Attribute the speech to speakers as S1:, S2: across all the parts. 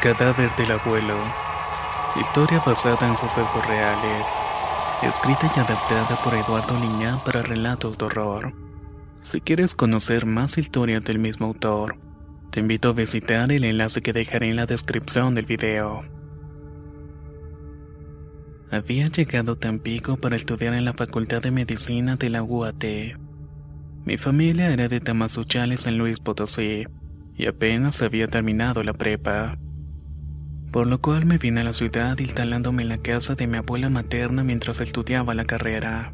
S1: Cadáver del abuelo. Historia basada en sucesos reales. Escrita y adaptada por Eduardo Liñán para relatos de horror. Si quieres conocer más historias del mismo autor, te invito a visitar el enlace que dejaré en la descripción del video. Había llegado a Tampico para estudiar en la Facultad de Medicina de la UAT. Mi familia era de Tamazunchales en Luis Potosí y apenas había terminado la prepa. Por lo cual me vine a la ciudad instalándome en la casa de mi abuela materna mientras estudiaba la carrera.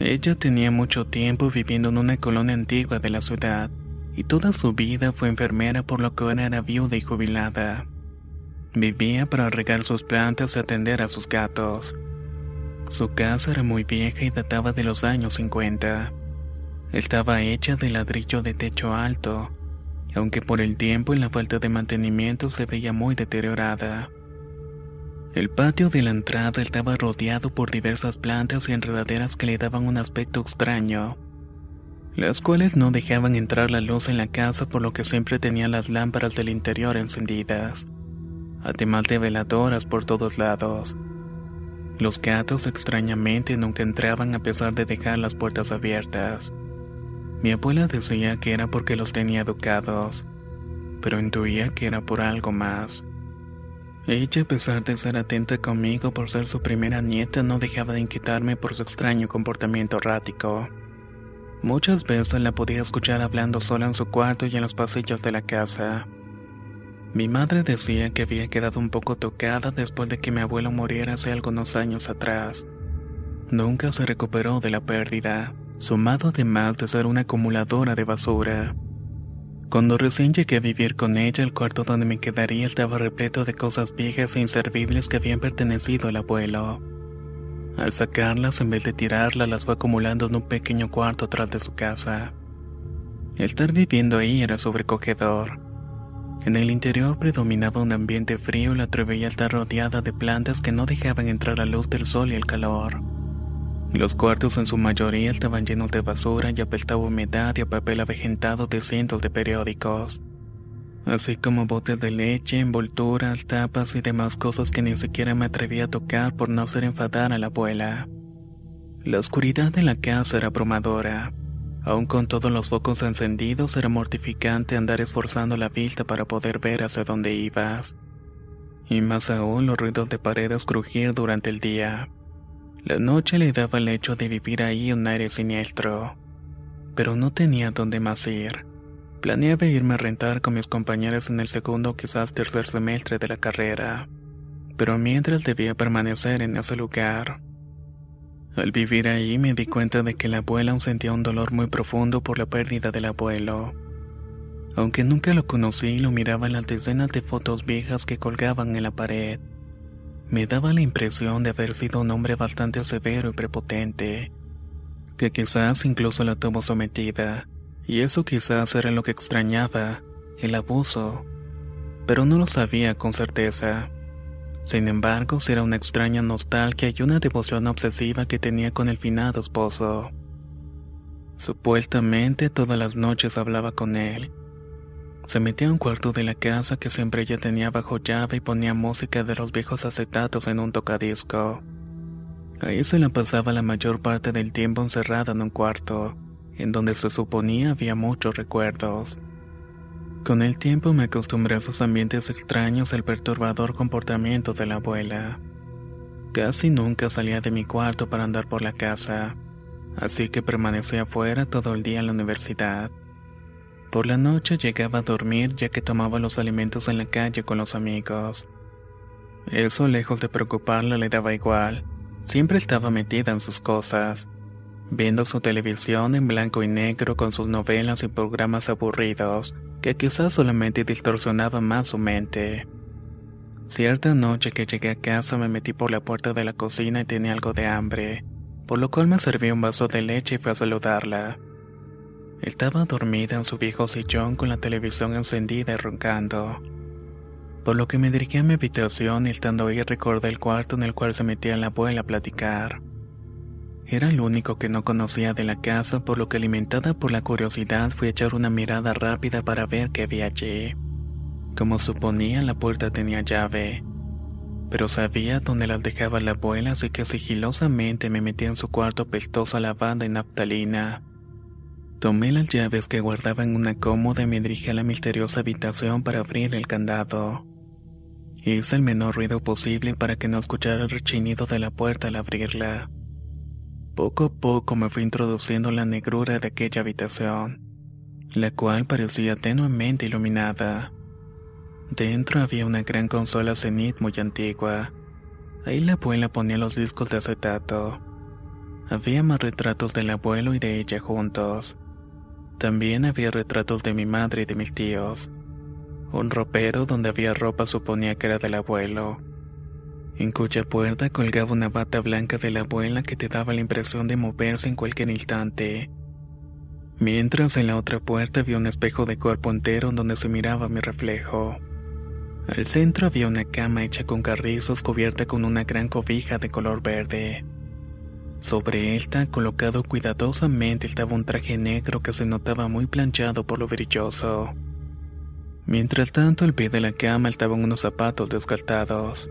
S1: Ella tenía mucho tiempo viviendo en una colonia antigua de la ciudad y toda su vida fue enfermera por lo que ahora era viuda y jubilada. Vivía para regar sus plantas y atender a sus gatos. Su casa era muy vieja y databa de los años 50. Estaba hecha de ladrillo de techo alto, aunque por el tiempo y la falta de mantenimiento se veía muy deteriorada. El patio de la entrada estaba rodeado por diversas plantas y enredaderas que le daban un aspecto extraño, las cuales no dejaban entrar la luz en la casa por lo que siempre tenía las lámparas del interior encendidas, además de veladoras por todos lados. Los gatos extrañamente nunca entraban a pesar de dejar las puertas abiertas. Mi abuela decía que era porque los tenía educados, pero intuía que era por algo más. Ella, a pesar de ser atenta conmigo por ser su primera nieta, no dejaba de inquietarme por su extraño comportamiento errático. Muchas veces la podía escuchar hablando sola en su cuarto y en los pasillos de la casa. Mi madre decía que había quedado un poco tocada después de que mi abuelo muriera hace algunos años atrás. Nunca se recuperó de la pérdida sumado además de ser una acumuladora de basura. Cuando recién llegué a vivir con ella, el cuarto donde me quedaría estaba repleto de cosas viejas e inservibles que habían pertenecido al abuelo. Al sacarlas, en vez de tirarlas, las fue acumulando en un pequeño cuarto atrás de su casa. Estar viviendo ahí era sobrecogedor. En el interior predominaba un ambiente frío y la atreveía a estar rodeada de plantas que no dejaban entrar la luz del sol y el calor. Los cuartos en su mayoría estaban llenos de basura y apestaba humedad y a papel avejentado de cientos de periódicos, así como botes de leche, envolturas, tapas y demás cosas que ni siquiera me atrevía a tocar por no hacer enfadar a la abuela. La oscuridad de la casa era abrumadora. Aún con todos los focos encendidos era mortificante andar esforzando la vista para poder ver hacia dónde ibas. Y más aún los ruidos de paredes crujir durante el día. La noche le daba el hecho de vivir ahí un aire siniestro. Pero no tenía dónde más ir. Planeaba irme a rentar con mis compañeros en el segundo quizás tercer semestre de la carrera. Pero mientras debía permanecer en ese lugar. Al vivir ahí me di cuenta de que la abuela sentía un dolor muy profundo por la pérdida del abuelo. Aunque nunca lo conocí, lo miraba en las decenas de fotos viejas que colgaban en la pared. Me daba la impresión de haber sido un hombre bastante severo y prepotente, que quizás incluso la tuvo sometida, y eso quizás era lo que extrañaba, el abuso, pero no lo sabía con certeza. Sin embargo, era una extraña nostalgia y una devoción obsesiva que tenía con el finado esposo. Supuestamente todas las noches hablaba con él, se metía a un cuarto de la casa que siempre ella tenía bajo llave y ponía música de los viejos acetatos en un tocadisco. Ahí se la pasaba la mayor parte del tiempo encerrada en un cuarto, en donde se suponía había muchos recuerdos. Con el tiempo me acostumbré a sus ambientes extraños al perturbador comportamiento de la abuela. Casi nunca salía de mi cuarto para andar por la casa, así que permanecía afuera todo el día en la universidad. Por la noche llegaba a dormir ya que tomaba los alimentos en la calle con los amigos. Eso lejos de preocuparla le daba igual, siempre estaba metida en sus cosas, viendo su televisión en blanco y negro con sus novelas y programas aburridos que quizás solamente distorsionaban más su mente. Cierta noche que llegué a casa me metí por la puerta de la cocina y tenía algo de hambre, por lo cual me serví un vaso de leche y fui a saludarla. Estaba dormida en su viejo sillón con la televisión encendida y roncando. Por lo que me dirigí a mi habitación y estando ahí recordé el cuarto en el cual se metía la abuela a platicar. Era el único que no conocía de la casa, por lo que alimentada por la curiosidad fui a echar una mirada rápida para ver qué había allí. Como suponía, la puerta tenía llave, pero sabía dónde la dejaba la abuela, así que sigilosamente me metí en su cuarto pestosa lavanda y naftalina. Tomé las llaves que guardaba en una cómoda y me dirigí a la misteriosa habitación para abrir el candado. Hice el menor ruido posible para que no escuchara el rechinido de la puerta al abrirla. Poco a poco me fui introduciendo en la negrura de aquella habitación, la cual parecía tenuemente iluminada. Dentro había una gran consola Zenith muy antigua. Ahí la abuela ponía los discos de acetato. Había más retratos del abuelo y de ella juntos. También había retratos de mi madre y de mis tíos. Un ropero donde había ropa suponía que era del abuelo, en cuya puerta colgaba una bata blanca de la abuela que te daba la impresión de moverse en cualquier instante. Mientras en la otra puerta había un espejo de cuerpo entero donde se miraba mi reflejo. Al centro había una cama hecha con carrizos cubierta con una gran cobija de color verde. Sobre esta, colocado cuidadosamente, estaba un traje negro que se notaba muy planchado por lo brilloso. Mientras tanto, al pie de la cama estaban unos zapatos descartados,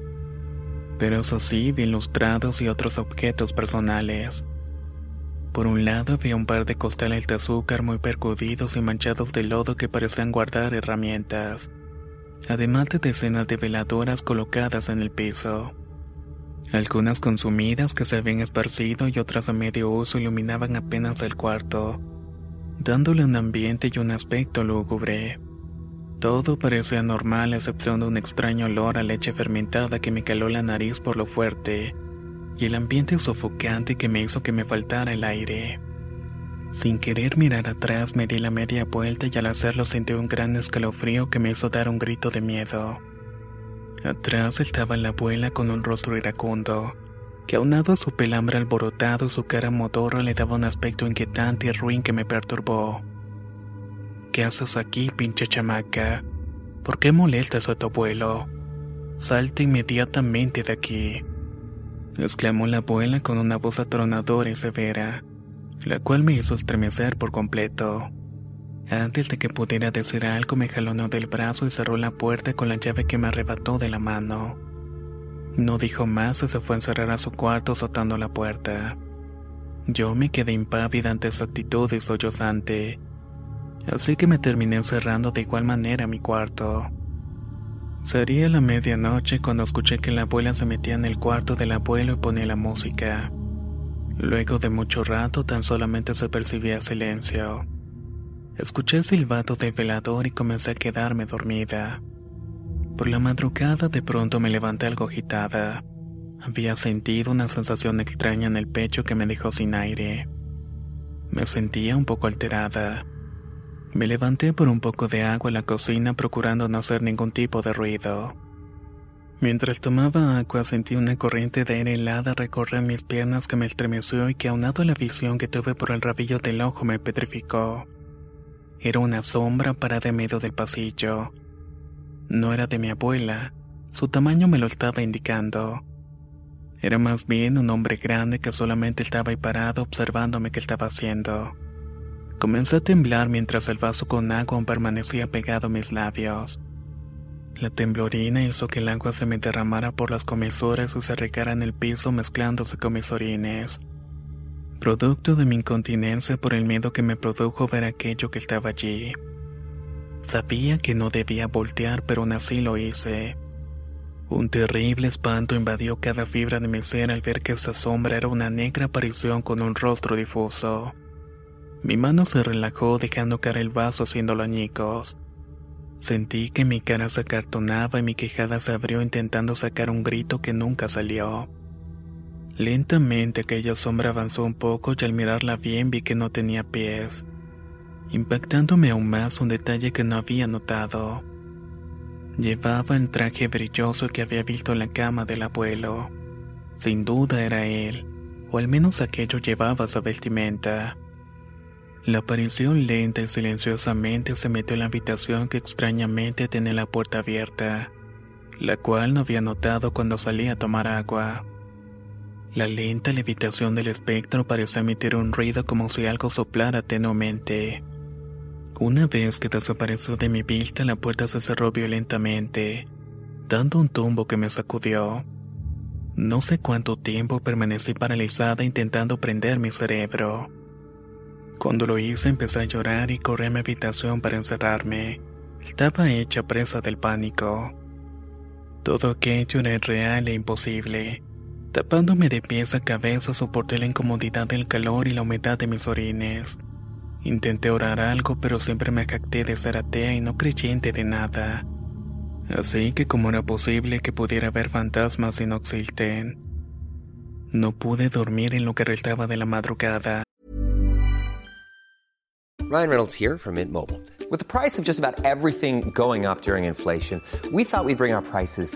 S1: pero eso sí, bien lustrados y otros objetos personales. Por un lado había un par de costales de azúcar muy percudidos y manchados de lodo que parecían guardar herramientas, además de decenas de veladoras colocadas en el piso. Algunas consumidas que se habían esparcido y otras a medio uso iluminaban apenas el cuarto, dándole un ambiente y un aspecto lúgubre. Todo parecía normal excepción de un extraño olor a leche fermentada que me caló la nariz por lo fuerte, y el ambiente sofocante que me hizo que me faltara el aire. Sin querer mirar atrás me di la media vuelta y al hacerlo sentí un gran escalofrío que me hizo dar un grito de miedo. Atrás estaba la abuela con un rostro iracundo, que aunado a su pelambre alborotado y su cara modorra le daba un aspecto inquietante y ruin que me perturbó. ¿Qué haces aquí, pinche chamaca? ¿Por qué molestas a tu abuelo? Salte inmediatamente de aquí, exclamó la abuela con una voz atronadora y severa, la cual me hizo estremecer por completo. Antes de que pudiera decir algo, me jalonó del brazo y cerró la puerta con la llave que me arrebató de la mano. No dijo más y se fue a encerrar a su cuarto azotando la puerta. Yo me quedé impávida ante su actitud y sollozante, así que me terminé encerrando de igual manera mi cuarto. Sería la medianoche cuando escuché que la abuela se metía en el cuarto del abuelo y ponía la música. Luego de mucho rato tan solamente se percibía silencio. Escuché el silbato del velador y comencé a quedarme dormida. Por la madrugada de pronto me levanté algo agitada. Había sentido una sensación extraña en el pecho que me dejó sin aire. Me sentía un poco alterada. Me levanté por un poco de agua en la cocina procurando no hacer ningún tipo de ruido. Mientras tomaba agua sentí una corriente de aire helada recorrer mis piernas que me estremeció y que aunado a la visión que tuve por el rabillo del ojo me petrificó. Era una sombra parada en medio del pasillo. No era de mi abuela, su tamaño me lo estaba indicando. Era más bien un hombre grande que solamente estaba ahí parado observándome qué estaba haciendo. Comencé a temblar mientras el vaso con agua permanecía pegado a mis labios. La temblorina hizo que el agua se me derramara por las comisuras y se regara en el piso mezclándose con mis orines producto de mi incontinencia por el miedo que me produjo ver aquello que estaba allí. Sabía que no debía voltear, pero aún así lo hice. Un terrible espanto invadió cada fibra de mi ser al ver que esa sombra era una negra aparición con un rostro difuso. Mi mano se relajó dejando caer el vaso haciéndolo añicos. Sentí que mi cara se acartonaba y mi quejada se abrió intentando sacar un grito que nunca salió. Lentamente aquella sombra avanzó un poco y al mirarla bien vi que no tenía pies, impactándome aún más un detalle que no había notado. Llevaba el traje brilloso que había visto en la cama del abuelo. Sin duda era él, o al menos aquello llevaba su vestimenta. La aparición lenta y silenciosamente se metió en la habitación que extrañamente tenía la puerta abierta, la cual no había notado cuando salí a tomar agua. La lenta levitación del espectro pareció emitir un ruido como si algo soplara tenuamente. Una vez que desapareció de mi vista, la puerta se cerró violentamente, dando un tumbo que me sacudió. No sé cuánto tiempo permanecí paralizada intentando prender mi cerebro. Cuando lo hice empecé a llorar y corrí a mi habitación para encerrarme. Estaba hecha presa del pánico. Todo aquello era real e imposible. Tapándome de pies a cabeza soporté la incomodidad del calor y la humedad de mis orines. Intenté orar algo, pero siempre me jacté de ser atea y no creyente de nada. Así que como era posible que pudiera ver fantasmas y no existen. No pude dormir en lo que restaba de la madrugada.
S2: Ryan Reynolds here from Mint Mobile. With the price of just about everything going up during inflation, we thought we'd bring our prices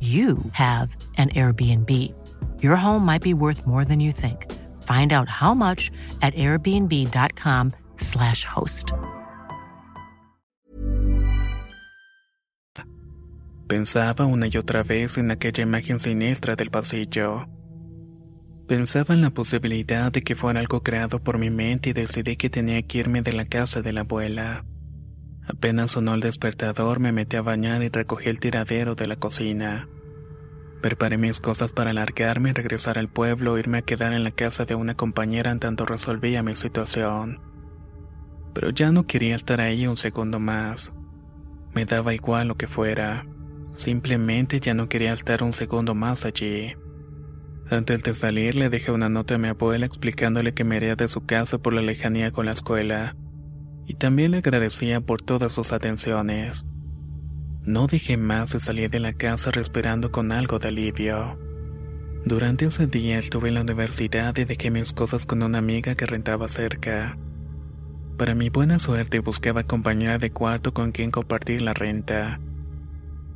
S3: you have an Airbnb. Your home might be worth more than you think. Find out how much at airbnb.com/slash host.
S1: Pensaba una y otra vez en aquella imagen siniestra del pasillo. Pensaba en la posibilidad de que fuera algo creado por mi mente y decidí que tenía que irme de la casa de la abuela. Apenas sonó el despertador, me metí a bañar y recogí el tiradero de la cocina. Preparé mis cosas para alargarme y regresar al pueblo, irme a quedar en la casa de una compañera en tanto resolvía mi situación. Pero ya no quería estar ahí un segundo más. Me daba igual lo que fuera. Simplemente ya no quería estar un segundo más allí. Antes de salir le dejé una nota a mi abuela explicándole que me iría de su casa por la lejanía con la escuela y también le agradecía por todas sus atenciones. No dije más y salí de la casa respirando con algo de alivio. Durante ese día estuve en la universidad y dejé mis cosas con una amiga que rentaba cerca. Para mi buena suerte buscaba compañera de cuarto con quien compartir la renta.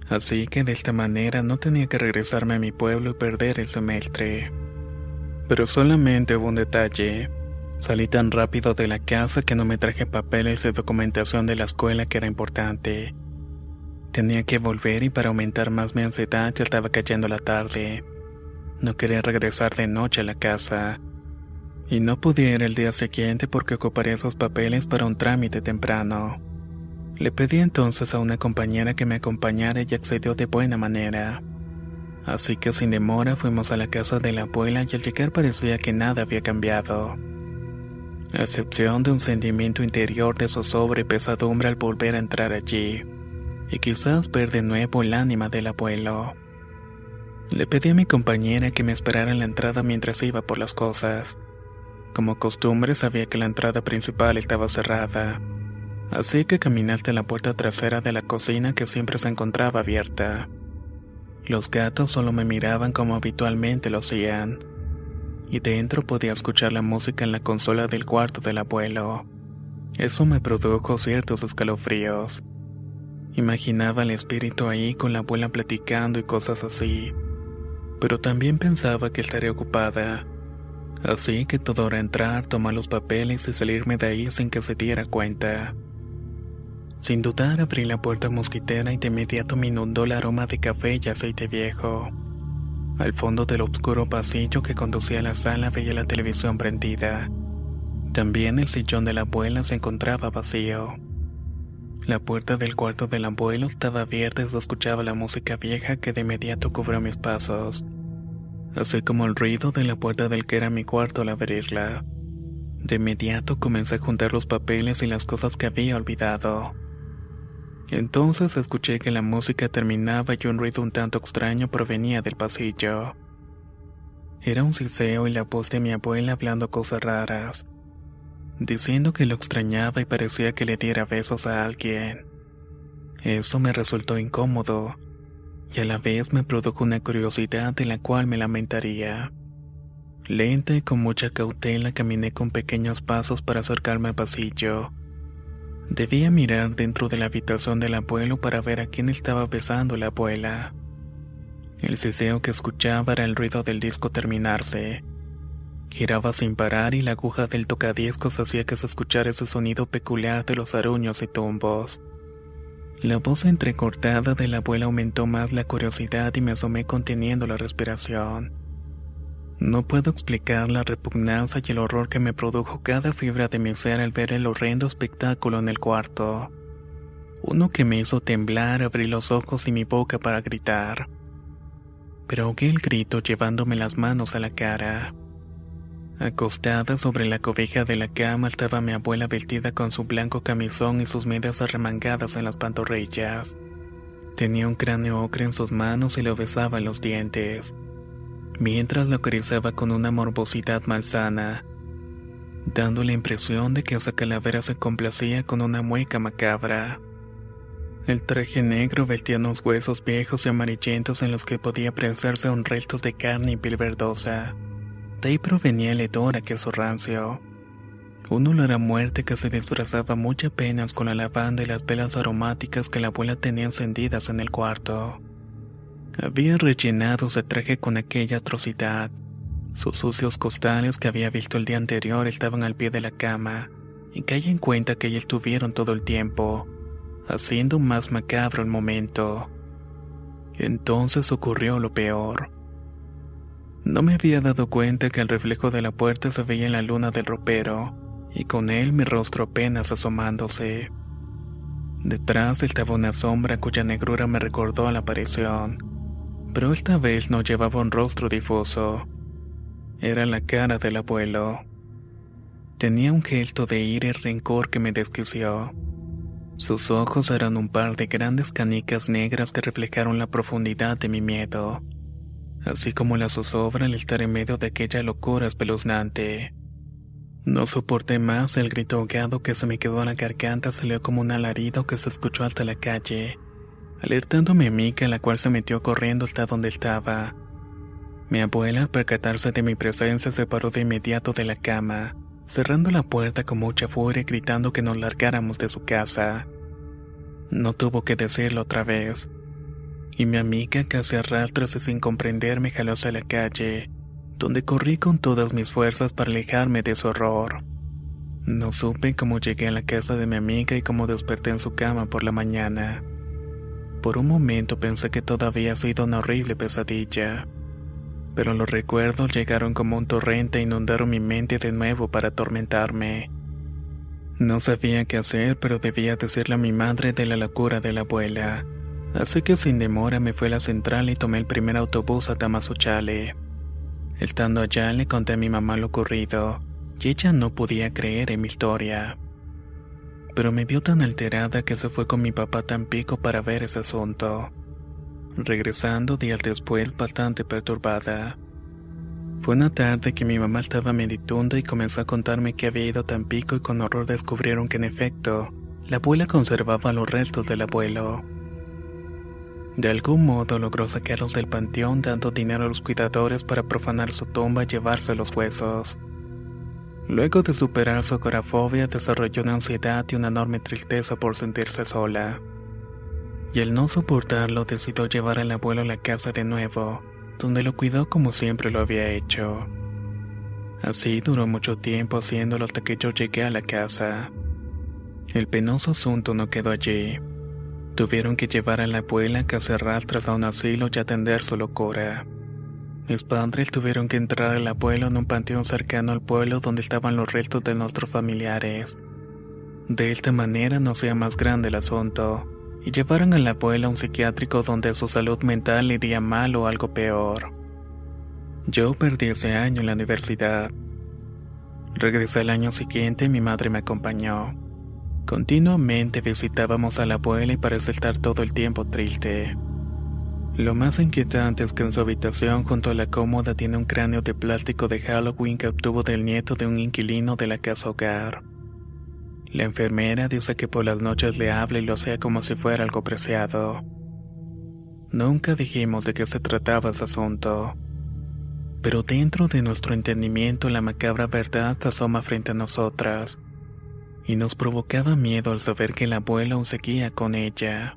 S1: Así que de esta manera no tenía que regresarme a mi pueblo y perder el semestre. Pero solamente hubo un detalle. Salí tan rápido de la casa que no me traje papeles de documentación de la escuela que era importante. Tenía que volver y para aumentar más mi ansiedad ya estaba cayendo la tarde. No quería regresar de noche a la casa. Y no podía ir el día siguiente porque ocuparía esos papeles para un trámite temprano. Le pedí entonces a una compañera que me acompañara y accedió de buena manera. Así que sin demora fuimos a la casa de la abuela y al llegar parecía que nada había cambiado a excepción de un sentimiento interior de zozobra y pesadumbre al volver a entrar allí, y quizás ver de nuevo el ánima del abuelo. Le pedí a mi compañera que me esperara en la entrada mientras iba por las cosas. Como costumbre sabía que la entrada principal estaba cerrada, así que caminé hasta la puerta trasera de la cocina que siempre se encontraba abierta. Los gatos solo me miraban como habitualmente lo hacían. Y dentro podía escuchar la música en la consola del cuarto del abuelo. Eso me produjo ciertos escalofríos. Imaginaba el espíritu ahí con la abuela platicando y cosas así, pero también pensaba que estaría ocupada. Así que todo era entrar, tomar los papeles y salirme de ahí sin que se diera cuenta. Sin dudar abrí la puerta mosquitera y de inmediato me inundó el aroma de café y aceite viejo. Al fondo del oscuro pasillo que conducía a la sala veía la televisión prendida. También el sillón de la abuela se encontraba vacío. La puerta del cuarto del abuelo estaba abierta y se escuchaba la música vieja que de inmediato cubrió mis pasos, así como el ruido de la puerta del que era mi cuarto al abrirla. De inmediato comencé a juntar los papeles y las cosas que había olvidado. Entonces escuché que la música terminaba y un ruido un tanto extraño provenía del pasillo. Era un siseo y la voz de mi abuela hablando cosas raras, diciendo que lo extrañaba y parecía que le diera besos a alguien. Eso me resultó incómodo y a la vez me produjo una curiosidad de la cual me lamentaría. Lenta y con mucha cautela caminé con pequeños pasos para acercarme al pasillo. Debía mirar dentro de la habitación del abuelo para ver a quién estaba besando la abuela. El ceseo que escuchaba era el ruido del disco terminarse. Giraba sin parar y la aguja del tocadiscos hacía que se escuchara ese sonido peculiar de los aruños y tumbos. La voz entrecortada de la abuela aumentó más la curiosidad y me asomé conteniendo la respiración. No puedo explicar la repugnancia y el horror que me produjo cada fibra de mi ser al ver el horrendo espectáculo en el cuarto. Uno que me hizo temblar, abrí los ojos y mi boca para gritar. Pero ahogué el grito llevándome las manos a la cara. Acostada sobre la cobija de la cama estaba mi abuela vestida con su blanco camisón y sus medias arremangadas en las pantorrillas. Tenía un cráneo ocre en sus manos y lo besaba los dientes mientras lo acariciaba con una morbosidad malsana, dando la impresión de que esa calavera se complacía con una mueca macabra. El traje negro vestía unos huesos viejos y amarillentos en los que podía apreciarse un resto de carne y piel verdosa. De ahí provenía el hedor aquel rancio. Un olor a muerte que se disfrazaba mucho apenas con la lavanda y las velas aromáticas que la abuela tenía encendidas en el cuarto. Había rellenado ese traje con aquella atrocidad. Sus sucios costales que había visto el día anterior estaban al pie de la cama, y caí en cuenta que allí estuvieron todo el tiempo, haciendo más macabro el momento. Entonces ocurrió lo peor. No me había dado cuenta que el reflejo de la puerta se veía en la luna del ropero, y con él mi rostro apenas asomándose. Detrás estaba una sombra cuya negrura me recordó a la aparición pero esta vez no llevaba un rostro difuso. Era la cara del abuelo. Tenía un gesto de ira y rencor que me desquició. Sus ojos eran un par de grandes canicas negras que reflejaron la profundidad de mi miedo, así como la zozobra al estar en medio de aquella locura espeluznante. No soporté más el grito ahogado que se me quedó en la garganta salió como un alarido que se escuchó hasta la calle alertando a mi amiga, la cual se metió corriendo hasta donde estaba. Mi abuela, al percatarse de mi presencia, se paró de inmediato de la cama, cerrando la puerta con mucha furia y gritando que nos largáramos de su casa. No tuvo que decirlo otra vez. Y mi amiga, casi a rastros y sin comprender, me jaló hacia la calle, donde corrí con todas mis fuerzas para alejarme de su horror. No supe cómo llegué a la casa de mi amiga y cómo desperté en su cama por la mañana. Por un momento pensé que todo había sido una horrible pesadilla, pero los recuerdos llegaron como un torrente e inundaron mi mente de nuevo para atormentarme. No sabía qué hacer, pero debía decirle a mi madre de la locura de la abuela. Así que sin demora me fui a la central y tomé el primer autobús a Tamasuchale. Estando allá le conté a mi mamá lo ocurrido, y ella no podía creer en mi historia pero me vio tan alterada que se fue con mi papá tan pico para ver ese asunto. Regresando días después bastante perturbada. Fue una tarde que mi mamá estaba meditunda y comenzó a contarme que había ido a Tampico y con horror descubrieron que en efecto, la abuela conservaba los restos del abuelo. De algún modo logró sacarlos del panteón dando dinero a los cuidadores para profanar su tumba y llevarse los huesos. Luego de superar su agorafobia desarrolló una ansiedad y una enorme tristeza por sentirse sola. Y al no soportarlo decidió llevar al abuelo a la casa de nuevo, donde lo cuidó como siempre lo había hecho. Así duró mucho tiempo haciéndolo hasta que yo llegué a la casa. El penoso asunto no quedó allí. Tuvieron que llevar a la abuela que hace tras a un asilo y atender su locura. Mis padres tuvieron que entrar al abuelo en un panteón cercano al pueblo donde estaban los restos de nuestros familiares. De esta manera no sea más grande el asunto, y llevaron al abuelo a un psiquiátrico donde su salud mental iría mal o algo peor. Yo perdí ese año en la universidad. Regresé al año siguiente y mi madre me acompañó. Continuamente visitábamos a la abuela y parece estar todo el tiempo triste. Lo más inquietante es que en su habitación junto a la cómoda tiene un cráneo de plástico de Halloween que obtuvo del nieto de un inquilino de la casa hogar. La enfermera dice que por las noches le habla y lo sea como si fuera algo preciado. Nunca dijimos de qué se trataba ese asunto. Pero dentro de nuestro entendimiento la macabra verdad se asoma frente a nosotras. Y nos provocaba miedo al saber que la abuela aún seguía con ella.